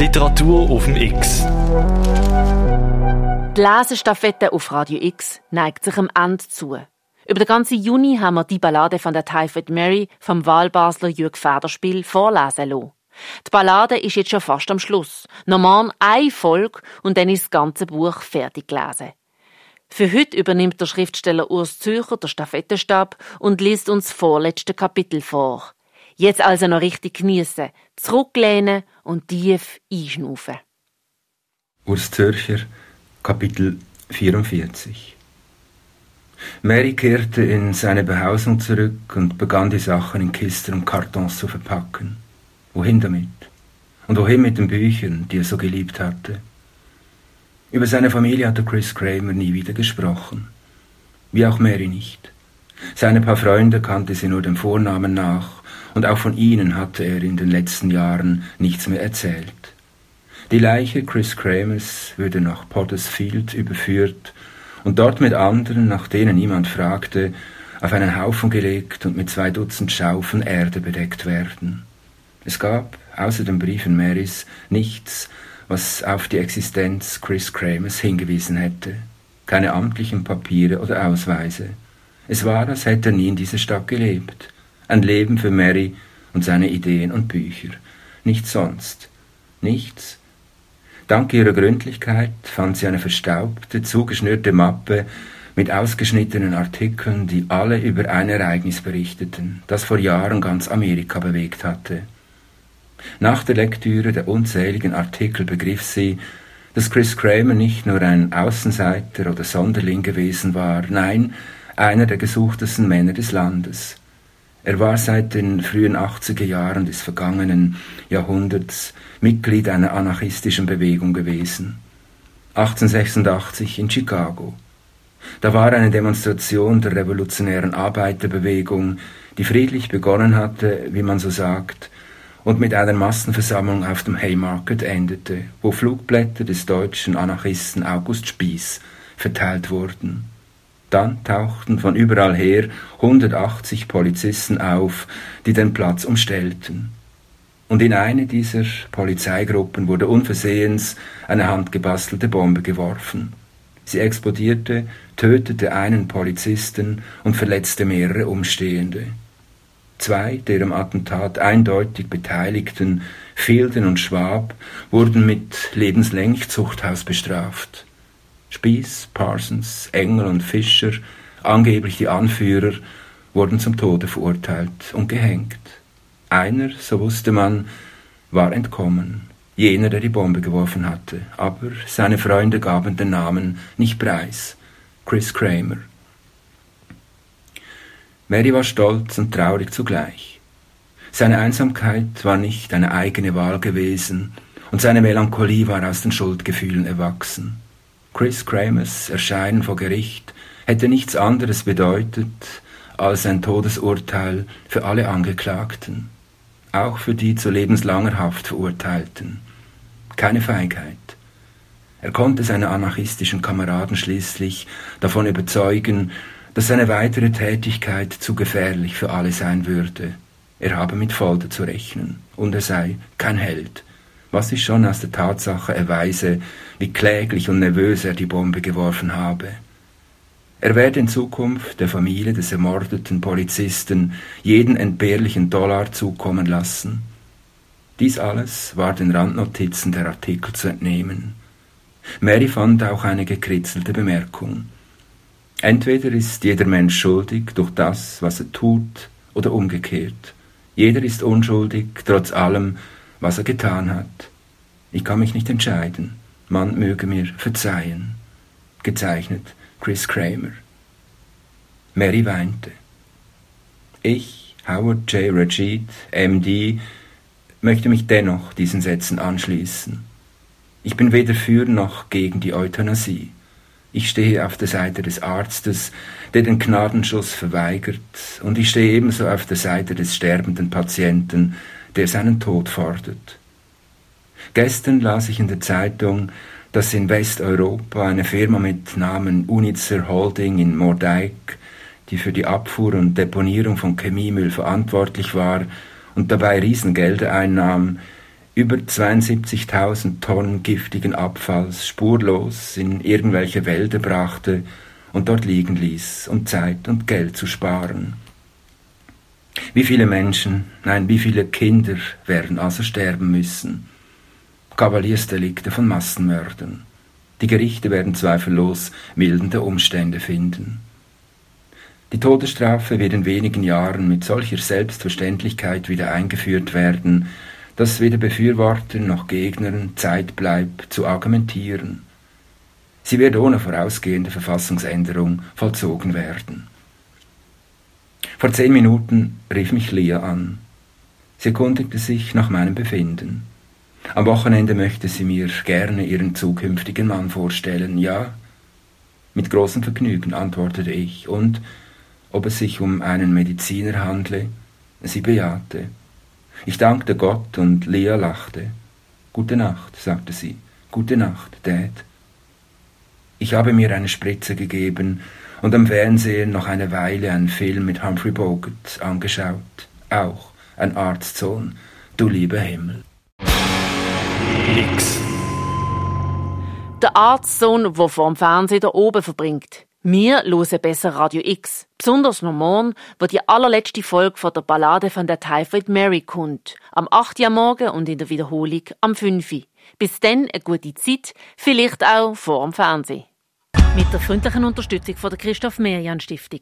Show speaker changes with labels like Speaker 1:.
Speaker 1: Literatur auf dem X.
Speaker 2: Die Lesestaffette auf Radio X neigt sich am Ende zu. Über den ganzen Juni haben wir die Ballade von der Typhoid Mary vom Wahlbasler Jürg Federspiel vorlesen lassen. Die Ballade ist jetzt schon fast am Schluss. Normal eine Folge und dann ist das ganze Buch fertig gelesen. Für heute übernimmt der Schriftsteller Urs Zürcher den Stafettenstab und liest uns das vorletzte Kapitel vor. Jetzt also noch richtig genießen, zurücklehnen und tief einschnaufen.
Speaker 3: Urs Zürcher, Kapitel 44 Mary kehrte in seine Behausung zurück und begann die Sachen in Kisten und Kartons zu verpacken. Wohin damit? Und wohin mit den Büchern, die er so geliebt hatte? Über seine Familie hatte Chris Kramer nie wieder gesprochen. Wie auch Mary nicht. Seine paar Freunde kannte sie nur dem Vornamen nach, und auch von ihnen hatte er in den letzten Jahren nichts mehr erzählt. Die Leiche Chris Kramers würde nach Pottersfield überführt und dort mit anderen, nach denen niemand fragte, auf einen Haufen gelegt und mit zwei Dutzend Schaufeln Erde bedeckt werden. Es gab, außer den Briefen Marys, nichts, was auf die Existenz Chris Kramers hingewiesen hätte. Keine amtlichen Papiere oder Ausweise. Es war, als hätte er nie in dieser Stadt gelebt. Ein Leben für Mary und seine Ideen und Bücher. Nichts sonst. Nichts. Dank ihrer Gründlichkeit fand sie eine verstaubte, zugeschnürte Mappe mit ausgeschnittenen Artikeln, die alle über ein Ereignis berichteten, das vor Jahren ganz Amerika bewegt hatte. Nach der Lektüre der unzähligen Artikel begriff sie, dass Chris Kramer nicht nur ein Außenseiter oder Sonderling gewesen war, nein, einer der gesuchtesten Männer des Landes. Er war seit den frühen 80er Jahren des vergangenen Jahrhunderts Mitglied einer anarchistischen Bewegung gewesen. 1886 in Chicago. Da war eine Demonstration der revolutionären Arbeiterbewegung, die friedlich begonnen hatte, wie man so sagt, und mit einer Massenversammlung auf dem Haymarket endete, wo Flugblätter des deutschen Anarchisten August Spieß verteilt wurden. Dann tauchten von überall her 180 Polizisten auf, die den Platz umstellten. Und in eine dieser Polizeigruppen wurde unversehens eine handgebastelte Bombe geworfen. Sie explodierte, tötete einen Polizisten und verletzte mehrere Umstehende. Zwei der am Attentat eindeutig Beteiligten, Fielden und Schwab, wurden mit lebenslänglich Zuchthaus bestraft. Spieß, Parsons, Engel und Fischer, angeblich die Anführer, wurden zum Tode verurteilt und gehängt. Einer, so wusste man, war entkommen, jener, der die Bombe geworfen hatte, aber seine Freunde gaben den Namen nicht preis, Chris Kramer. Mary war stolz und traurig zugleich. Seine Einsamkeit war nicht eine eigene Wahl gewesen, und seine Melancholie war aus den Schuldgefühlen erwachsen. Chris Kramers Erscheinen vor Gericht hätte nichts anderes bedeutet als ein Todesurteil für alle Angeklagten, auch für die zu lebenslanger Haft verurteilten. Keine Feigheit. Er konnte seine anarchistischen Kameraden schließlich davon überzeugen, dass seine weitere Tätigkeit zu gefährlich für alle sein würde. Er habe mit Folter zu rechnen und er sei kein Held, was sich schon aus der Tatsache erweise, wie kläglich und nervös er die Bombe geworfen habe. Er werde in Zukunft der Familie des ermordeten Polizisten jeden entbehrlichen Dollar zukommen lassen. Dies alles war den Randnotizen der Artikel zu entnehmen. Mary fand auch eine gekritzelte Bemerkung. Entweder ist jeder Mensch schuldig durch das, was er tut, oder umgekehrt. Jeder ist unschuldig, trotz allem, was er getan hat. Ich kann mich nicht entscheiden. Man möge mir verzeihen. Gezeichnet Chris Kramer. Mary weinte. Ich, Howard J. Rajid, MD, möchte mich dennoch diesen Sätzen anschließen. Ich bin weder für noch gegen die Euthanasie. Ich stehe auf der Seite des Arztes, der den Gnadenschuss verweigert, und ich stehe ebenso auf der Seite des sterbenden Patienten, der seinen Tod fordert. Gestern las ich in der Zeitung, dass in Westeuropa eine Firma mit Namen Unitzer Holding in Mordeik, die für die Abfuhr und Deponierung von Chemiemüll verantwortlich war und dabei Riesengelder einnahm, über 72.000 Tonnen giftigen Abfalls spurlos in irgendwelche Wälder brachte und dort liegen ließ, um Zeit und Geld zu sparen. Wie viele Menschen, nein, wie viele Kinder werden also sterben müssen? Kavaliersdelikte von Massenmördern. Die Gerichte werden zweifellos mildernde Umstände finden. Die Todesstrafe wird in wenigen Jahren mit solcher Selbstverständlichkeit wieder eingeführt werden, dass weder Befürwortern noch Gegnern Zeit bleibt zu argumentieren. Sie wird ohne vorausgehende Verfassungsänderung vollzogen werden. Vor zehn Minuten rief mich Lea an. Sie erkundigte sich nach meinem Befinden. Am Wochenende möchte sie mir gerne ihren zukünftigen Mann vorstellen, ja? Mit großem Vergnügen, antwortete ich, und ob es sich um einen Mediziner handle, sie bejahte. Ich dankte Gott und Lea lachte. Gute Nacht, sagte sie. Gute Nacht, Dad. Ich habe mir eine Spritze gegeben und am Fernsehen noch eine Weile einen Film mit Humphrey Bogart angeschaut. Auch ein Arztsohn, du lieber Himmel.
Speaker 2: X. Der Arztsohn, der vor dem Fernsehen da oben verbringt. Wir hören besser Radio X. Besonders noch morgen, wo die allerletzte Folge von der Ballade von der Typhoid Mary kommt. Am 8. Uhr morgen und in der Wiederholung am 5. Bis dann eine gute Zeit, vielleicht auch vor dem Fernsehen. Mit der freundlichen Unterstützung von der Christoph Merian Stiftung.